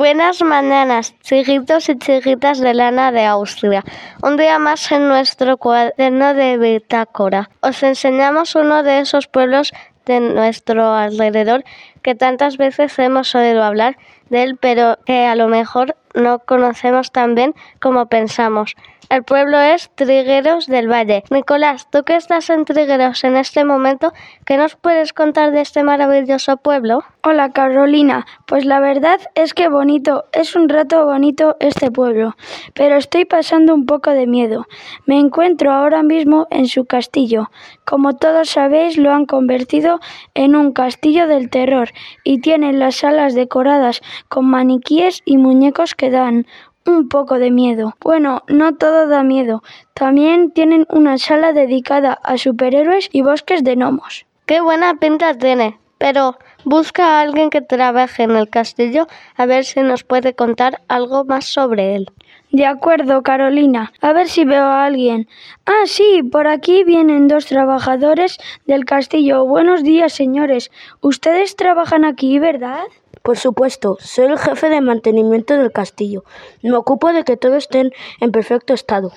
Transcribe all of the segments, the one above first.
Buenas mañanas, chiquitos y chiquitas de lana de Austria. Un día más en nuestro cuaderno de bitácora. Os enseñamos uno de esos pueblos de nuestro alrededor que tantas veces hemos oído hablar de él, pero que a lo mejor no conocemos tan bien como pensamos. El pueblo es Trigueros del Valle. Nicolás, tú que estás en Trigueros en este momento, ¿qué nos puedes contar de este maravilloso pueblo? Hola Carolina, pues la verdad es que bonito, es un rato bonito este pueblo, pero estoy pasando un poco de miedo. Me encuentro ahora mismo en su castillo. Como todos sabéis, lo han convertido en un castillo del terror y tienen las salas decoradas con maniquíes y muñecos que dan un poco de miedo. Bueno, no todo da miedo. También tienen una sala dedicada a superhéroes y bosques de gnomos. Qué buena pinta tiene. Pero busca a alguien que trabaje en el castillo a ver si nos puede contar algo más sobre él. De acuerdo, Carolina. A ver si veo a alguien. Ah, sí, por aquí vienen dos trabajadores del castillo. Buenos días, señores. Ustedes trabajan aquí, ¿verdad? Por supuesto, soy el jefe de mantenimiento del castillo. Me ocupo de que todo esté en perfecto estado.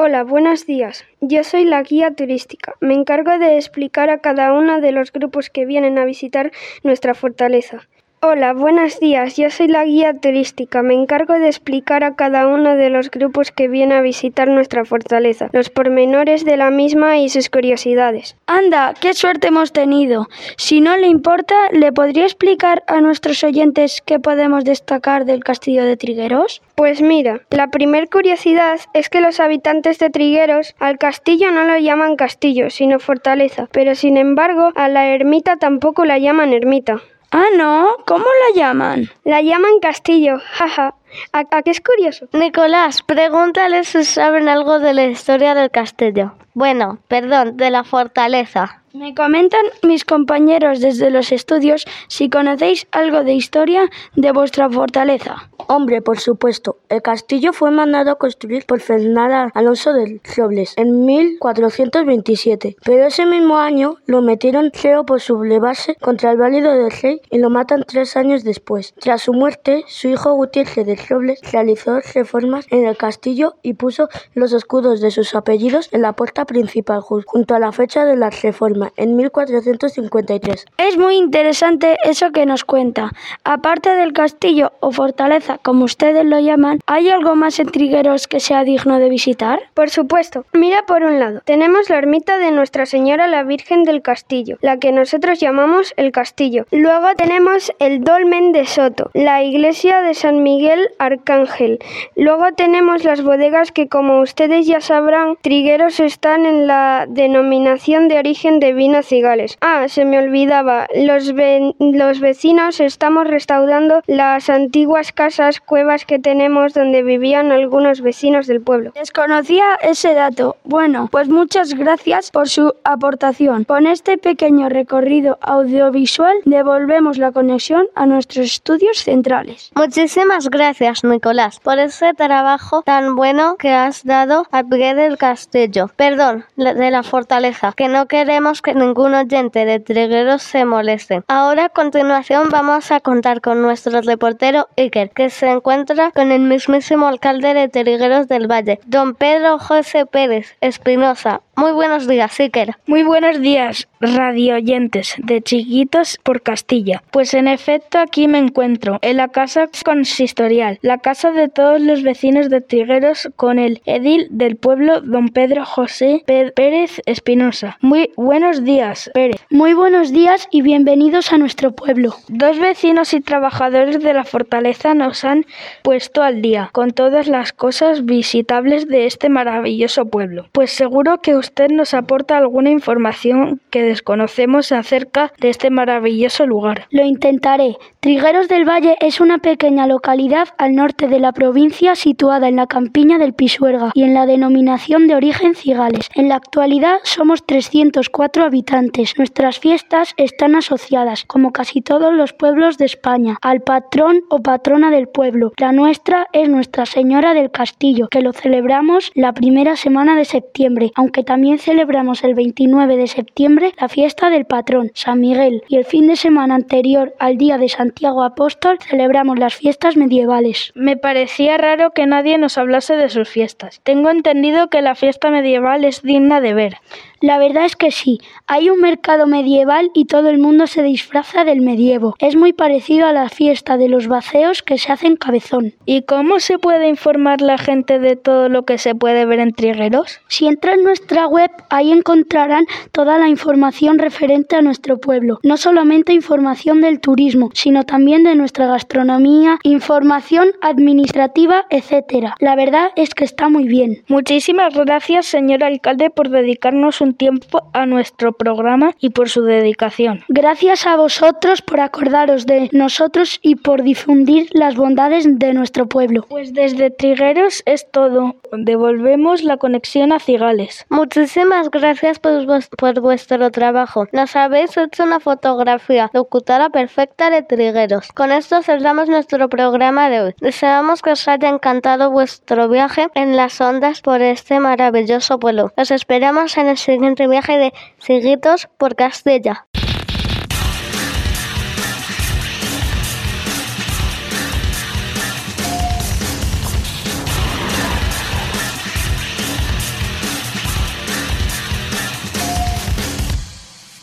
Hola, buenos días. Yo soy la guía turística. Me encargo de explicar a cada uno de los grupos que vienen a visitar nuestra fortaleza. Hola, buenos días. Yo soy la guía turística. Me encargo de explicar a cada uno de los grupos que viene a visitar nuestra fortaleza, los pormenores de la misma y sus curiosidades. Anda, qué suerte hemos tenido. Si no le importa, ¿le podría explicar a nuestros oyentes qué podemos destacar del castillo de Trigueros? Pues mira, la primer curiosidad es que los habitantes de Trigueros al castillo no lo llaman castillo, sino fortaleza, pero sin embargo a la ermita tampoco la llaman ermita. Ah, no, ¿cómo la llaman? La llaman castillo, jaja. ¿A, a qué es curioso? Nicolás, pregúntale si saben algo de la historia del castillo. Bueno, perdón, de la fortaleza. Me comentan mis compañeros desde los estudios si conocéis algo de historia de vuestra fortaleza. Hombre, por supuesto. El castillo fue mandado a construir por Fernando Alonso de Robles en 1427, pero ese mismo año lo metieron feo por sublevarse contra el válido del rey y lo matan tres años después. Tras su muerte, su hijo Gutiérrez de Robles realizó reformas en el castillo y puso los escudos de sus apellidos en la puerta principal junto a la fecha de la reforma, en 1453. Es muy interesante eso que nos cuenta. Aparte del castillo o fortaleza como ustedes lo llaman, ¿hay algo más en Trigueros que sea digno de visitar? Por supuesto. Mira por un lado, tenemos la ermita de Nuestra Señora la Virgen del Castillo, la que nosotros llamamos el Castillo. Luego tenemos el Dolmen de Soto, la iglesia de San Miguel Arcángel. Luego tenemos las bodegas que como ustedes ya sabrán, Trigueros están en la denominación de origen de vino cigales. Ah, se me olvidaba, los, los vecinos estamos restaurando las antiguas casas cuevas que tenemos donde vivían algunos vecinos del pueblo. Desconocía ese dato. Bueno, pues muchas gracias por su aportación. Con este pequeño recorrido audiovisual devolvemos la conexión a nuestros estudios centrales. Muchísimas gracias, Nicolás, por ese trabajo tan bueno que has dado al pie del castillo. Perdón, de la fortaleza, que no queremos que ningún oyente de Trigueros se moleste. Ahora a continuación vamos a contar con nuestro reportero Iker, que se encuentra con el mismísimo alcalde de Trigueros del Valle, don Pedro José Pérez Espinosa. Muy buenos días, Iker. Muy buenos días, radio oyentes de Chiquitos por Castilla. Pues en efecto aquí me encuentro, en la casa consistorial, la casa de todos los vecinos de Trigueros con el edil del pueblo, don Pedro José Pérez Espinosa. Muy buenos días, Pérez. Muy buenos días y bienvenidos a nuestro pueblo. Dos vecinos y trabajadores de la fortaleza nos han puesto al día con todas las cosas visitables de este maravilloso pueblo. Pues seguro que usted nos aporta alguna información que desconocemos acerca de este maravilloso lugar. Lo intentaré. Trigueros del Valle es una pequeña localidad al norte de la provincia situada en la campiña del Pisuerga y en la denominación de origen Cigales. En la actualidad somos 304 habitantes. Nuestras fiestas están asociadas, como casi todos los pueblos de España, al patrón o patrona del pueblo. La nuestra es Nuestra Señora del Castillo, que lo celebramos la primera semana de septiembre, aunque también también celebramos el 29 de septiembre la fiesta del patrón, San Miguel, y el fin de semana anterior al día de Santiago Apóstol celebramos las fiestas medievales. Me parecía raro que nadie nos hablase de sus fiestas. Tengo entendido que la fiesta medieval es digna de ver. La verdad es que sí, hay un mercado medieval y todo el mundo se disfraza del medievo. Es muy parecido a la fiesta de los vaceos que se hace en Cabezón. ¿Y cómo se puede informar la gente de todo lo que se puede ver en Trigueros? Si entran en nuestra web, ahí encontrarán toda la información referente a nuestro pueblo. No solamente información del turismo, sino también de nuestra gastronomía, información administrativa, etc. La verdad es que está muy bien. Muchísimas gracias, señor alcalde, por dedicarnos un tiempo a nuestro programa y por su dedicación. Gracias a vosotros por acordaros de nosotros y por difundir las bondades de nuestro pueblo. Pues desde Trigueros es todo. Devolvemos la conexión a Cigales. Muchísimas gracias por, vuestro trabajo. Nos habéis hecho una fotografía locutora perfecta de Trigueros. Con esto cerramos nuestro programa de hoy. Deseamos que os haya encantado vuestro viaje en las ondas por este maravilloso pueblo. Os esperamos en el siguiente viaje de Siguitos por Castilla.